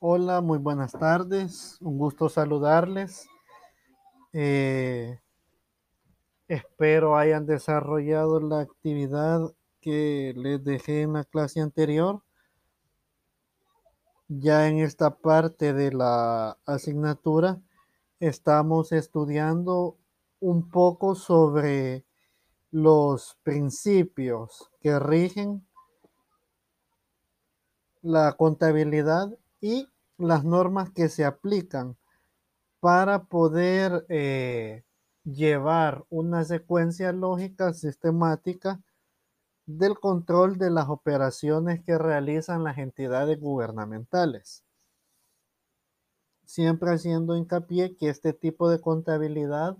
Hola, muy buenas tardes. Un gusto saludarles. Eh, espero hayan desarrollado la actividad que les dejé en la clase anterior. Ya en esta parte de la asignatura estamos estudiando un poco sobre los principios que rigen la contabilidad y las normas que se aplican para poder eh, llevar una secuencia lógica sistemática del control de las operaciones que realizan las entidades gubernamentales. Siempre haciendo hincapié que este tipo de contabilidad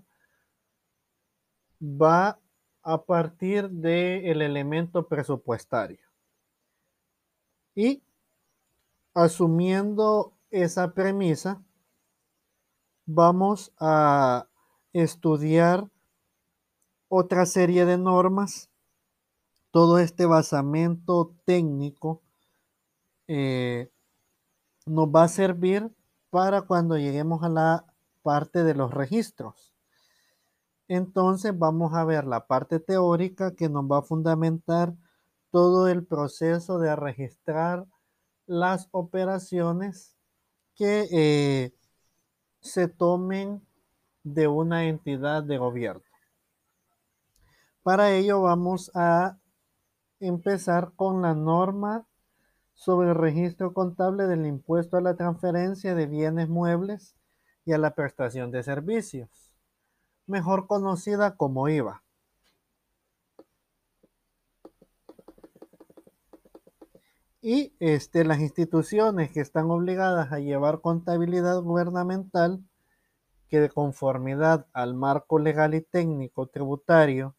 va a partir del elemento presupuestario. Y asumiendo esa premisa, vamos a estudiar otra serie de normas. Todo este basamento técnico eh, nos va a servir para cuando lleguemos a la parte de los registros. Entonces vamos a ver la parte teórica que nos va a fundamentar todo el proceso de registrar las operaciones que eh, se tomen de una entidad de gobierno. Para ello vamos a empezar con la norma sobre el registro contable del impuesto a la transferencia de bienes muebles y a la prestación de servicios, mejor conocida como IVA. Y este, las instituciones que están obligadas a llevar contabilidad gubernamental, que de conformidad al marco legal y técnico tributario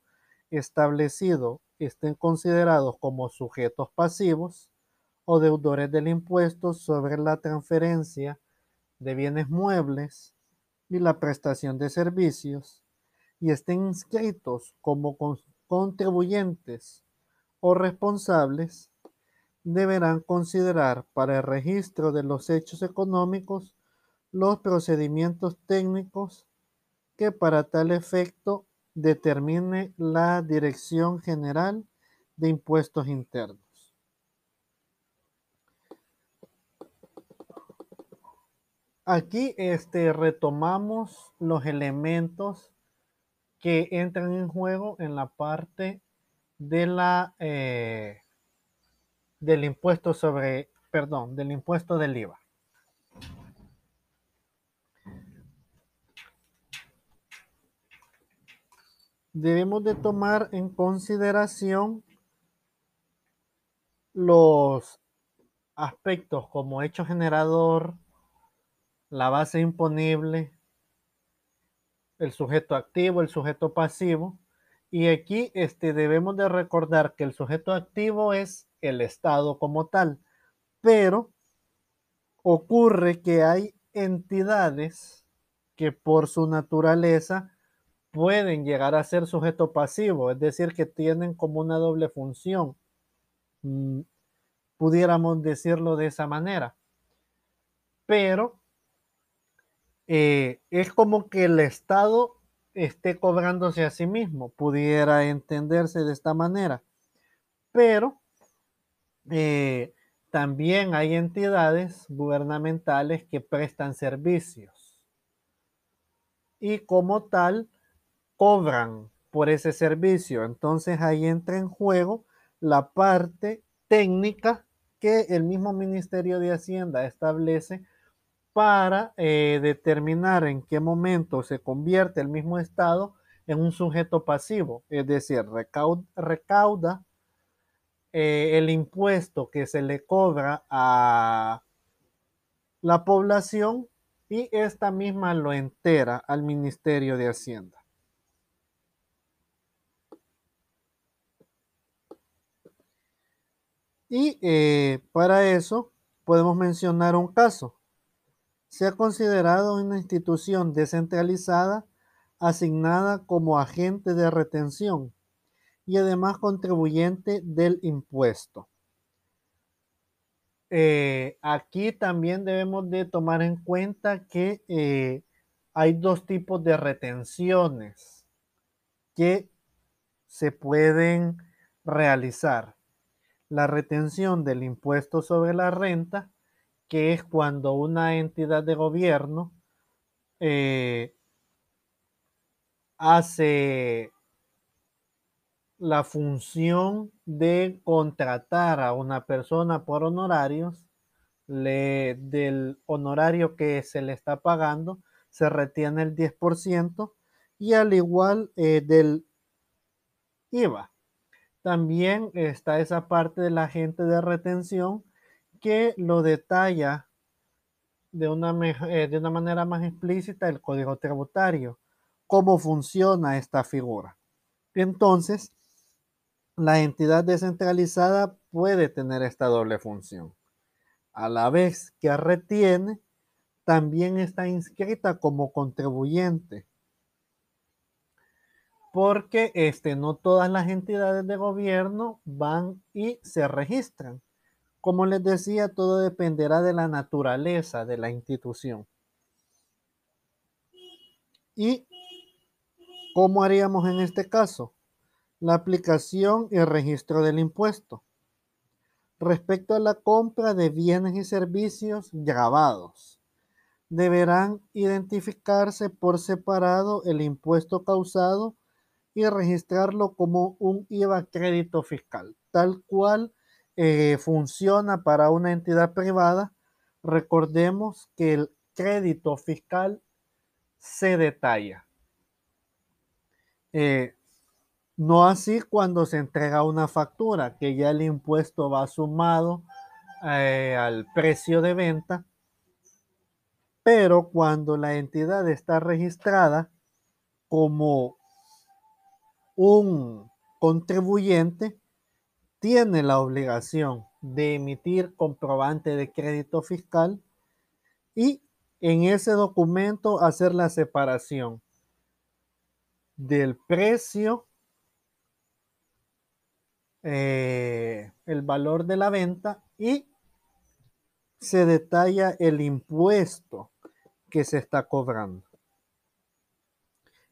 establecido estén considerados como sujetos pasivos o deudores del impuesto sobre la transferencia de bienes muebles y la prestación de servicios y estén inscritos como contribuyentes o responsables deberán considerar para el registro de los hechos económicos los procedimientos técnicos que para tal efecto determine la Dirección General de Impuestos Internos. Aquí este, retomamos los elementos que entran en juego en la parte de la eh, del impuesto sobre, perdón, del impuesto del IVA. Debemos de tomar en consideración los aspectos como hecho generador, la base imponible, el sujeto activo, el sujeto pasivo. Y aquí este, debemos de recordar que el sujeto activo es el Estado como tal. Pero ocurre que hay entidades que por su naturaleza pueden llegar a ser sujeto pasivo, es decir, que tienen como una doble función. Mm, pudiéramos decirlo de esa manera. Pero eh, es como que el Estado esté cobrándose a sí mismo, pudiera entenderse de esta manera. Pero eh, también hay entidades gubernamentales que prestan servicios y como tal cobran por ese servicio. Entonces ahí entra en juego la parte técnica que el mismo Ministerio de Hacienda establece para eh, determinar en qué momento se convierte el mismo Estado en un sujeto pasivo, es decir, recauda eh, el impuesto que se le cobra a la población y esta misma lo entera al Ministerio de Hacienda. Y eh, para eso podemos mencionar un caso. Se ha considerado una institución descentralizada asignada como agente de retención y además contribuyente del impuesto. eh, aquí también debemos de tomar en cuenta que eh, hay dos tipos de retenciones que se pueden realizar. La retención del impuesto sobre la renta, que es cuando una entidad de gobierno eh, hace la función de contratar a una persona por honorarios, del honorario que se le está pagando, se retiene el 10% y al igual eh, del IVA. También está esa parte de la agente de retención que lo detalla de una, eh, de una manera más explícita el código tributario, cómo funciona esta figura. Entonces, la entidad descentralizada puede tener esta doble función. A la vez que retiene, también está inscrita como contribuyente. Porque este, no todas las entidades de gobierno van y se registran. Como les decía, todo dependerá de la naturaleza de la institución. ¿Y cómo haríamos en este caso? La aplicación y registro del impuesto. Respecto a la compra de bienes y servicios grabados, deberán identificarse por separado el impuesto causado y registrarlo como un IVA crédito fiscal, tal cual eh, funciona para una entidad privada, recordemos que el crédito fiscal se detalla. Eh, no así cuando se entrega una factura, que ya el impuesto va sumado eh, al precio de venta, pero cuando la entidad está registrada como un contribuyente, tiene la obligación de emitir comprobante de crédito fiscal y en ese documento hacer la separación del precio, eh, el valor de la venta y se detalla el impuesto que se está cobrando.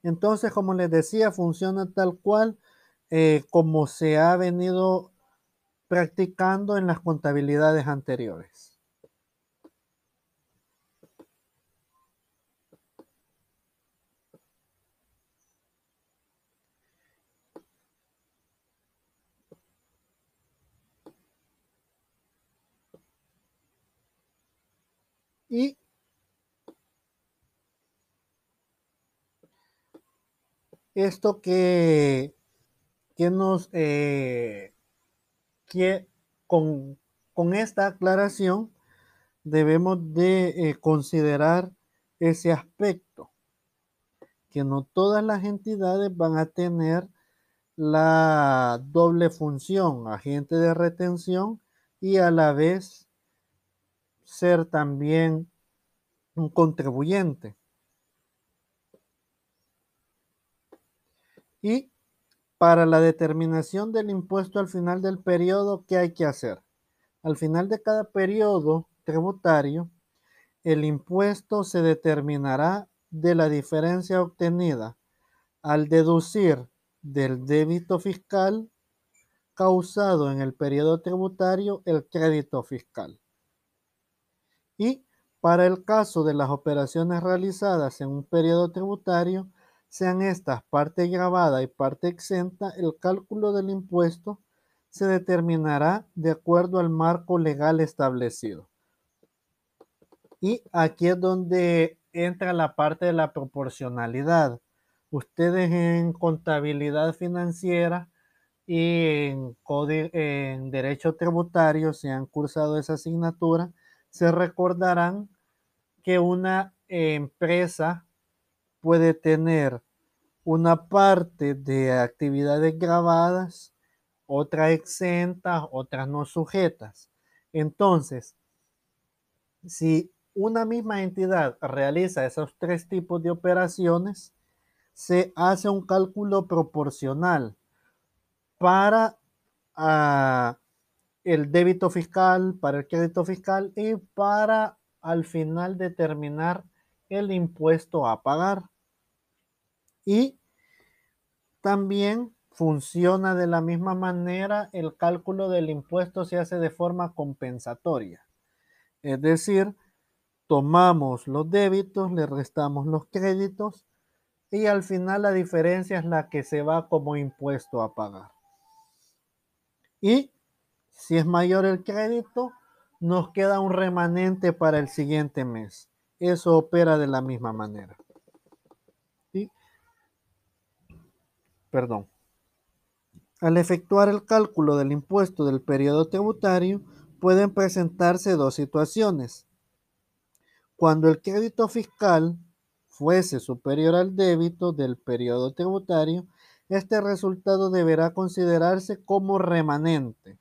Entonces, como les decía, funciona tal cual eh, como se ha venido practicando en las contabilidades anteriores. Y esto que, que nos eh, que con, esta aclaración debemos de eh, considerar ese aspecto, que no todas las entidades van a tener la doble función, agente de retención y a la vez ser también un contribuyente. Y para la determinación del impuesto al final del periodo, ¿qué hay que hacer? Al final de cada periodo tributario, el impuesto se determinará de la diferencia obtenida al deducir del débito fiscal causado en el periodo tributario el crédito fiscal. Y para el caso de las operaciones realizadas en un periodo tributario, sean estas parte grabada y parte exenta, el cálculo del impuesto se determinará de acuerdo al marco legal establecido. Y aquí es donde entra la parte de la proporcionalidad. Ustedes en contabilidad financiera y en, en derecho tributario, si han cursado esa asignatura, se recordarán que una empresa puede tener una parte de actividades grabadas, otra exentas, otras no sujetas. Entonces, si una misma entidad realiza esos tres tipos de operaciones, se hace un cálculo proporcional para ah, el débito fiscal, para el crédito fiscal y para al final determinar el impuesto a pagar. Y también funciona de la misma manera, el cálculo del impuesto se hace de forma compensatoria. Es decir, tomamos los débitos, le restamos los créditos y al final la diferencia es la que se va como impuesto a pagar. Y si es mayor el crédito, nos queda un remanente para el siguiente mes. Eso opera de la misma manera. Perdón. Al efectuar el cálculo del impuesto del periodo tributario, pueden presentarse dos situaciones. Cuando el crédito fiscal fuese superior al débito del periodo tributario, este resultado deberá considerarse como remanente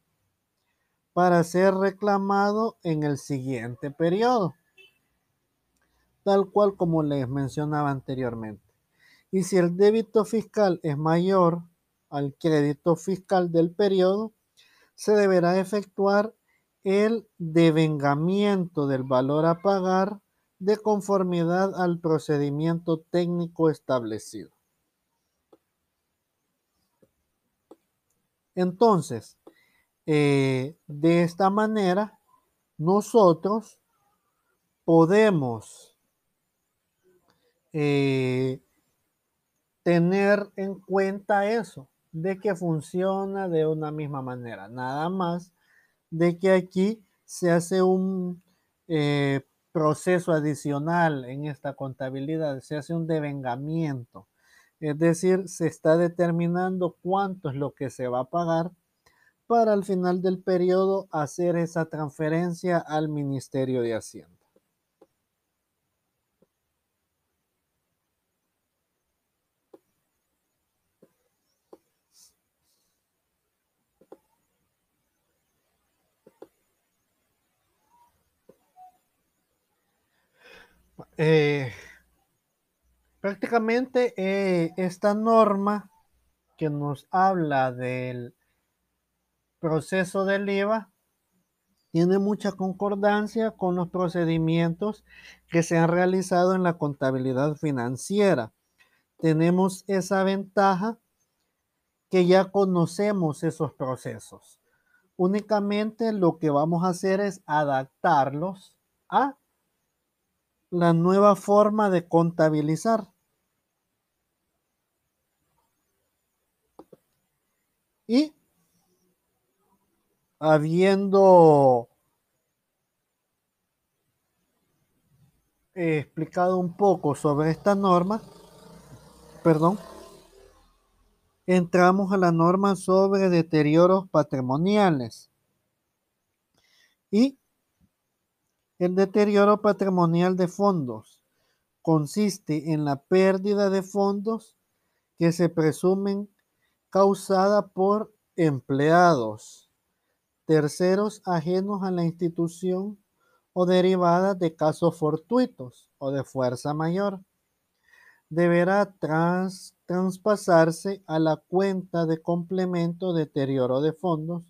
para ser reclamado en el siguiente periodo, tal cual como les mencionaba anteriormente. Y si el débito fiscal es mayor al crédito fiscal del periodo, se deberá efectuar el devengamiento del valor a pagar de conformidad al procedimiento técnico establecido. Entonces, eh, de esta manera, nosotros podemos eh, tener en cuenta eso, de que funciona de una misma manera. Nada más de que aquí se hace un eh, proceso adicional en esta contabilidad, se hace un devengamiento. Es decir, se está determinando cuánto es lo que se va a pagar para al final del periodo hacer esa transferencia al Ministerio de Hacienda. Eh, prácticamente eh, esta norma que nos habla del proceso del IVA tiene mucha concordancia con los procedimientos que se han realizado en la contabilidad financiera. Tenemos esa ventaja que ya conocemos esos procesos. Únicamente lo que vamos a hacer es adaptarlos a la nueva forma de contabilizar. Y habiendo explicado un poco sobre esta norma, perdón, entramos a la norma sobre deterioros patrimoniales. Y el deterioro patrimonial de fondos consiste en la pérdida de fondos que se presumen causada por empleados, terceros ajenos a la institución o derivadas de casos fortuitos o de fuerza mayor. Deberá traspasarse a la cuenta de complemento deterioro de fondos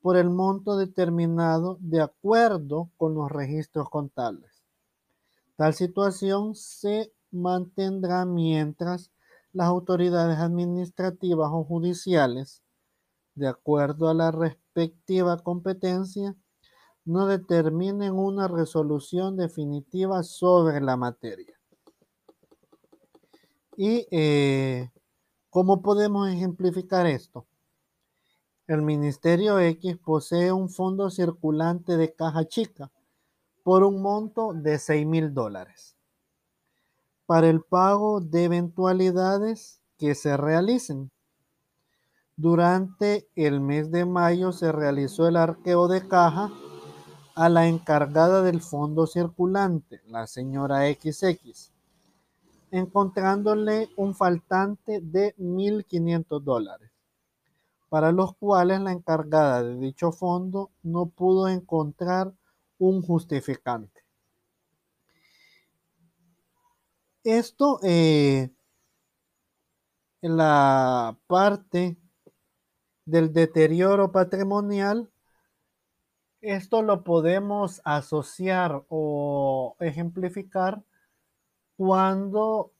por el monto determinado de acuerdo con los registros contables. Tal situación se mantendrá mientras las autoridades administrativas o judiciales, de acuerdo a la competencia, no determinen una resolución definitiva sobre la materia. ¿Y eh, cómo podemos ejemplificar esto? El Ministerio X posee un fondo circulante de caja chica por un monto de 6 mil dólares para el pago de eventualidades que se realicen. Durante el mes de mayo se realizó el arqueo de caja a la encargada del fondo circulante, la señora XX, encontrándole un faltante de 1.500 dólares para los cuales la encargada de dicho fondo no pudo encontrar un justificante. Esto, eh, la parte del deterioro patrimonial, Esto lo podemos asociar o ejemplificar cuando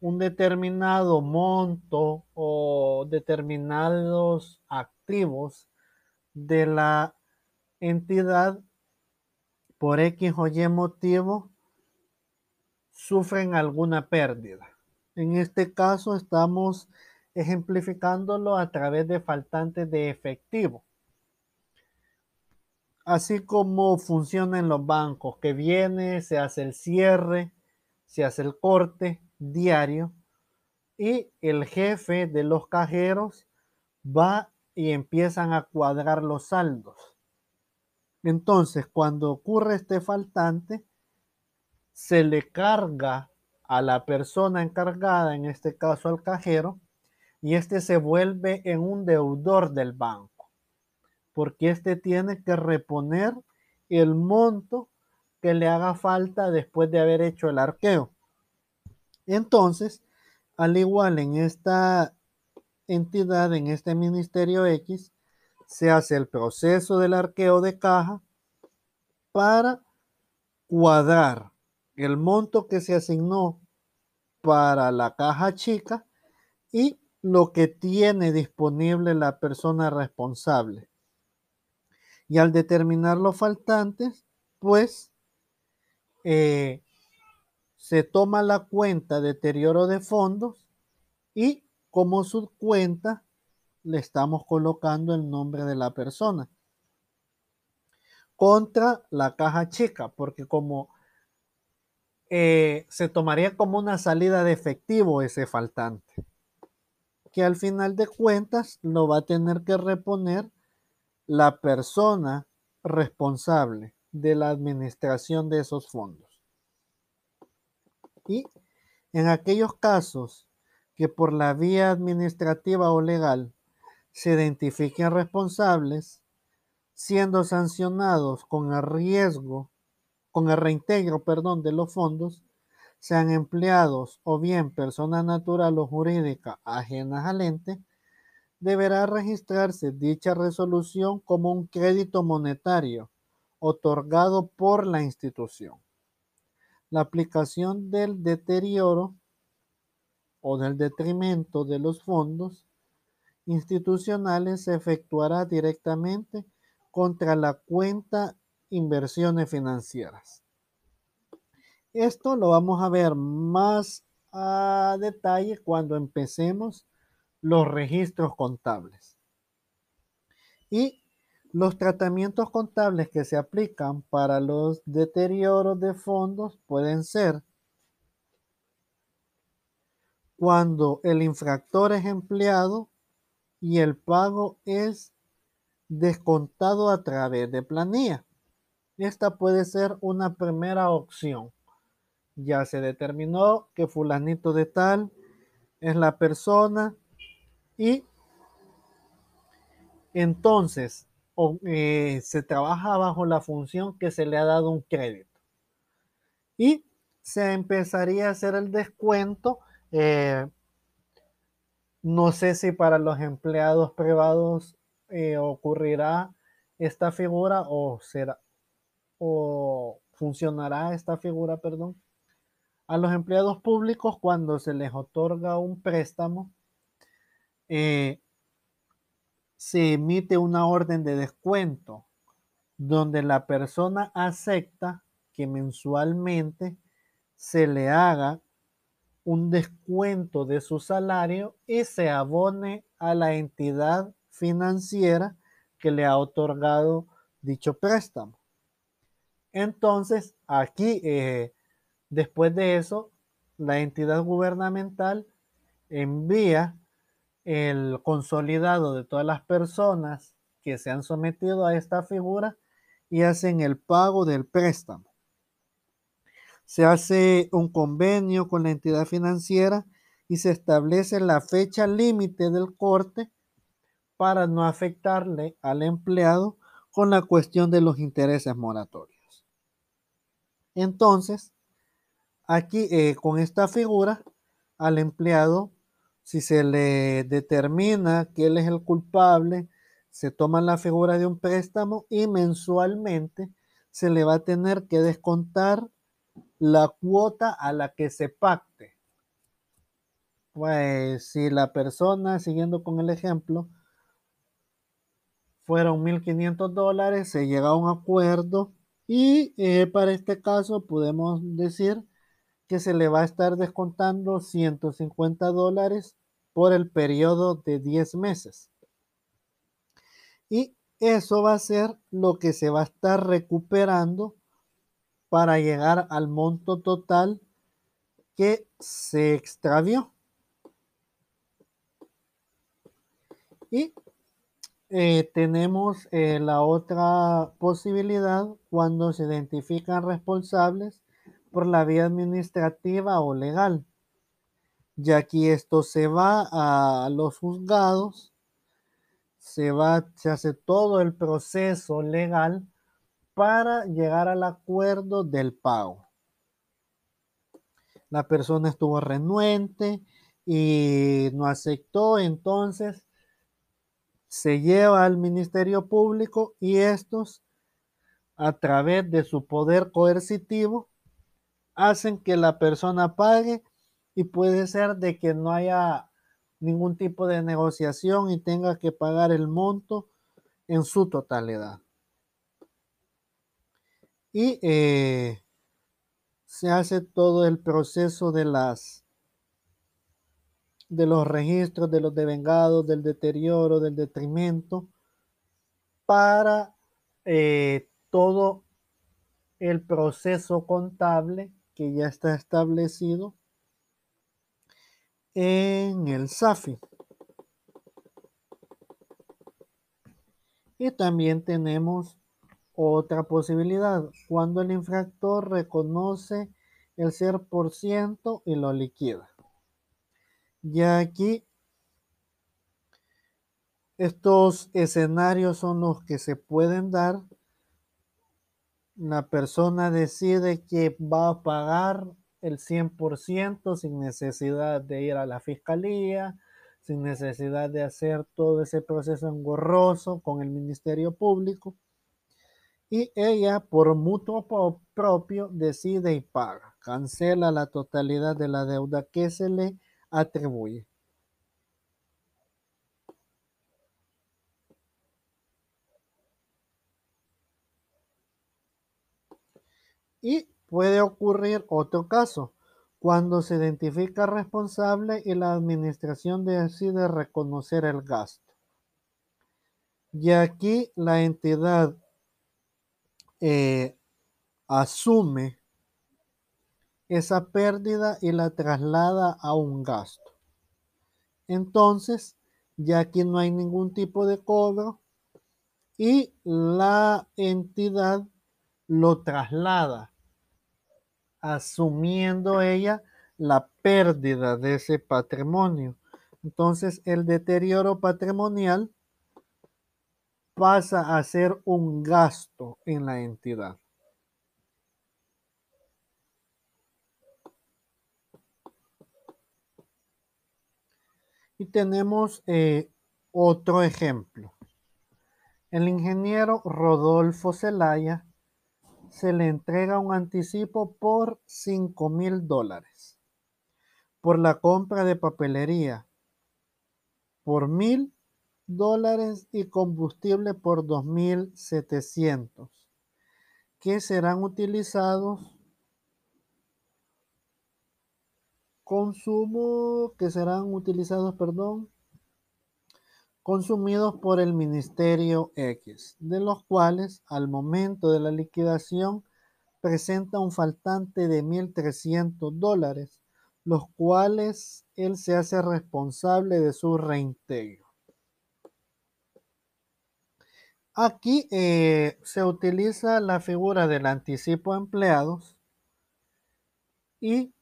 un determinado monto o determinados activos de la entidad por X o Y motivo sufren alguna pérdida. En este caso estamos ejemplificándolo a través de faltantes de efectivo. Así como funciona en los bancos, que viene, se hace el cierre, se hace el corte diario y el jefe de los cajeros va y empiezan a cuadrar los saldos. Entonces, cuando ocurre este faltante, se le carga a la persona encargada, en este caso al cajero, y este se vuelve en un deudor del banco, porque este tiene que reponer el monto que le haga falta después de haber hecho el arqueo. Entonces, al igual en esta entidad, en este Ministerio X, se hace el proceso del arqueo de caja para cuadrar el monto que se asignó para la caja chica y lo que tiene disponible la persona responsable. Y al determinar los faltantes, pues eh, se toma la cuenta deterioro de fondos y como subcuenta le estamos colocando el nombre de la persona contra la caja chica, porque como eh, se tomaría como una salida de efectivo ese faltante, que al final de cuentas lo va a tener que reponer la persona responsable de la administración de esos fondos. Y en aquellos casos que por la vía administrativa o legal se identifiquen responsables, siendo sancionados con el riesgo con el reintegro, perdón, de los fondos, sean empleados o bien persona natural o jurídica ajenas al ente, deberá registrarse dicha resolución como un crédito monetario otorgado por la institución. La aplicación del deterioro o del detrimento de los fondos institucionales se efectuará directamente contra la cuenta inversiones financieras. Esto lo vamos a ver más a detalle cuando empecemos los registros contables. Y los tratamientos contables que se aplican para los deterioros de fondos pueden ser cuando el infractor es empleado y el pago es descontado a través de planilla. Esta puede ser una primera opción. Ya se determinó que fulanito de tal es la persona y entonces eh, se trabaja bajo la función que se le ha dado un crédito. Y se empezaría a hacer el descuento. Eh, no sé si para los empleados privados eh, ocurrirá esta figura o será o funcionará esta figura, perdón, a los empleados públicos cuando se les otorga un préstamo, eh, se emite una orden de descuento donde la persona acepta que mensualmente se le haga un descuento de su salario y se abone a la entidad financiera que le ha otorgado dicho préstamo. Entonces, aquí, eh, después de eso, la entidad gubernamental envía el consolidado de todas las personas que se han sometido a esta figura y hacen el pago del préstamo. Se hace un convenio con la entidad financiera y se establece la fecha límite del corte para no afectarle al empleado con la cuestión de los intereses moratorios. Entonces, aquí eh, con esta figura, al empleado, si se le determina que él es el culpable, se toma la figura de un préstamo y mensualmente se le va a tener que descontar la cuota a la que se pacte. Pues si la persona, siguiendo con el ejemplo, fueron 1.500 dólares, se llega a un acuerdo y eh, para este caso podemos decir que se le va a estar descontando 150 dólares por el periodo de 10 meses. Y eso va a ser lo que se va a estar recuperando para llegar al monto total que se extravió. Y eh, tenemos eh, la otra posibilidad cuando se identifican responsables por la vía administrativa o legal. Ya aquí esto se va a los juzgados, se va, se hace todo el proceso legal para llegar al acuerdo del pago. La persona estuvo renuente y no aceptó, entonces se lleva al Ministerio Público y estos, a través de su poder coercitivo, hacen que la persona pague y puede ser de que no haya ningún tipo de negociación y tenga que pagar el monto en su totalidad. Y eh, se hace todo el proceso de las de los registros de los devengados, del deterioro, del detrimento, para eh, todo el proceso contable que ya está establecido en el SAFI. Y también tenemos otra posibilidad, cuando el infractor reconoce el ser por ciento y lo liquida. Ya aquí estos escenarios son los que se pueden dar. La persona decide que va a pagar el 100% sin necesidad de ir a la fiscalía, sin necesidad de hacer todo ese proceso engorroso con el Ministerio Público. Y ella, por mutuo propio, decide y paga. Cancela la totalidad de la deuda que se le atribuye. Y puede ocurrir otro caso, cuando se identifica responsable y la administración decide reconocer el gasto. Y aquí la entidad eh, asume esa pérdida y la traslada a un gasto. Entonces, ya aquí no hay ningún tipo de cobro y la entidad lo traslada asumiendo ella la pérdida de ese patrimonio. Entonces el deterioro patrimonial pasa a ser un gasto en la entidad. Y tenemos eh, otro ejemplo. El ingeniero Rodolfo Zelaya se le entrega un anticipo por 5 mil dólares. Por la compra de papelería por mil dólares y combustible por 2.700 que serán utilizados consumo que serán utilizados perdón consumidos por el Ministerio X, de los cuales al momento de la liquidación presenta un faltante de 1.300 dólares, los cuales él se hace responsable de su reintegro. Aquí eh, se utiliza la figura del anticipo empleados y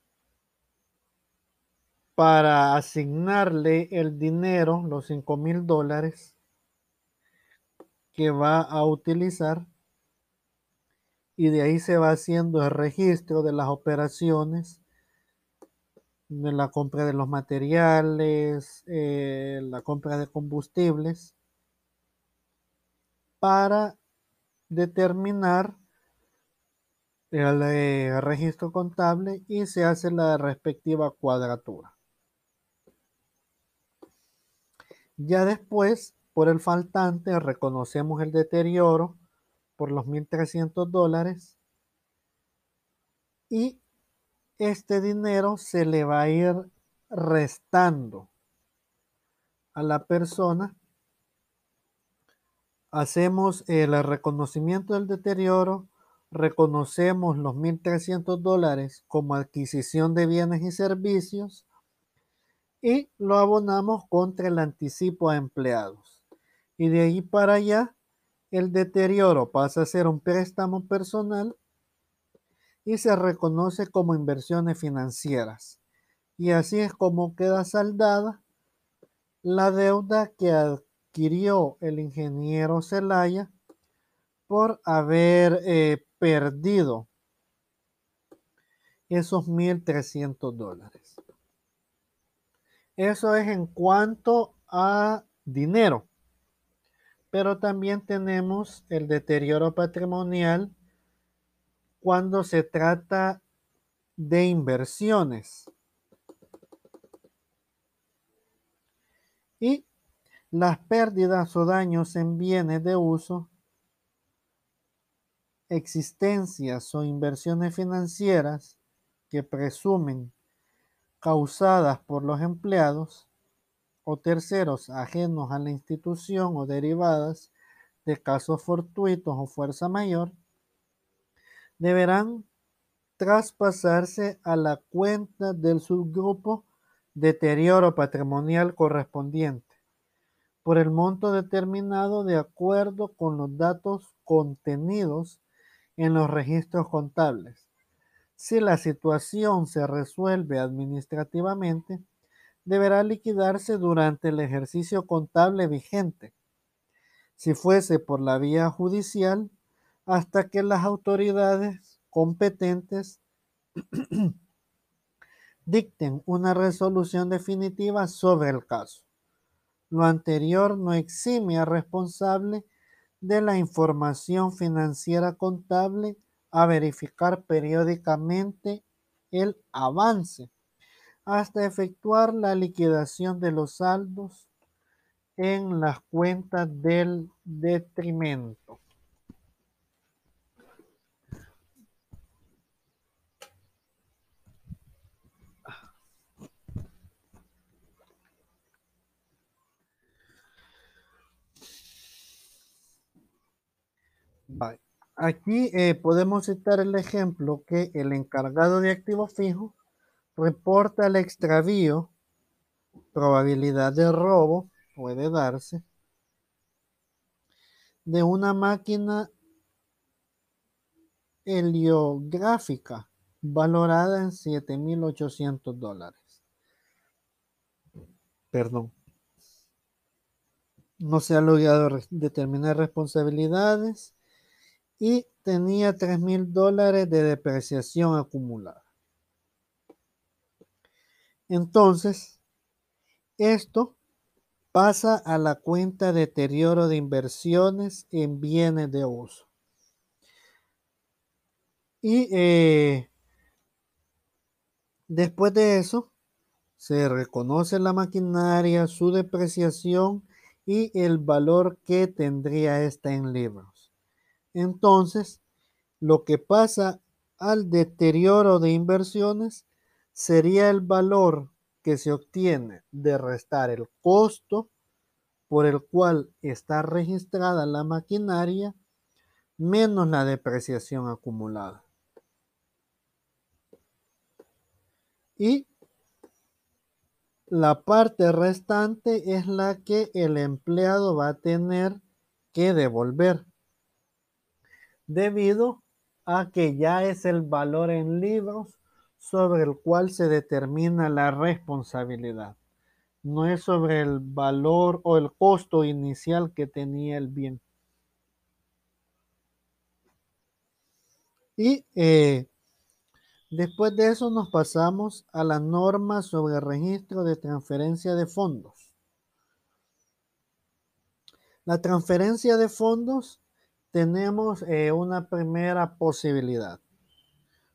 para asignarle el dinero, los 5 mil dólares que va a utilizar y de ahí se va haciendo el registro de las operaciones de la compra de los materiales, eh, la compra de combustibles para determinar el eh, registro contable y se hace la respectiva cuadratura. Ya después, por el faltante, reconocemos el deterioro por los 1.300 dólares y este dinero se le va a ir restando a la persona. Hacemos el reconocimiento del deterioro, reconocemos los 1.300 dólares como adquisición de bienes y servicios y lo abonamos contra el anticipo a empleados. Y de ahí para allá, el deterioro pasa a ser un préstamo personal y se reconoce como inversiones financieras. Y así es como queda saldada la deuda que adquirió el ingeniero Zelaya por haber eh, perdido esos 1.300 dólares. Eso es en cuanto a dinero. Pero también tenemos el deterioro patrimonial cuando se trata de inversiones. Y las pérdidas o daños en bienes de uso, existencias o inversiones financieras que presumen causadas por los empleados o terceros ajenos a la institución o derivadas de casos fortuitos o fuerza mayor, deberán traspasarse a la cuenta del subgrupo deterioro patrimonial correspondiente por el monto determinado de acuerdo con los datos contenidos en los registros contables. Si la situación se resuelve administrativamente, deberá liquidarse durante el ejercicio contable vigente. Si fuese por la vía judicial, hasta que las autoridades competentes dicten una resolución definitiva sobre el caso. Lo anterior no exime al responsable de la información financiera contable a verificar periódicamente el avance hasta efectuar la liquidación de los saldos en las cuentas del detrimento. Aquí eh, podemos citar el ejemplo que el encargado de activo fijo reporta el extravío, probabilidad de robo puede darse, de una máquina heliográfica valorada en 7.800 dólares. Perdón. No se ha logrado determinar responsabilidades y tenía 3 mil dólares de depreciación acumulada. Entonces, esto pasa a la cuenta deterioro de inversiones en bienes de uso. Y eh, después de eso, se reconoce la maquinaria, su depreciación y el valor que tendría esta en libros. Entonces, lo que pasa al deterioro de inversiones sería el valor que se obtiene de restar el costo por el cual está registrada la maquinaria menos la depreciación acumulada. Y la parte restante es la que el empleado va a tener que devolver debido a que ya es el valor en libros sobre el cual se determina la responsabilidad. No es sobre el valor o el costo inicial que tenía el bien. Y eh, después de eso nos pasamos a la norma sobre registro de transferencia de fondos. La transferencia de fondos tenemos eh, una primera posibilidad.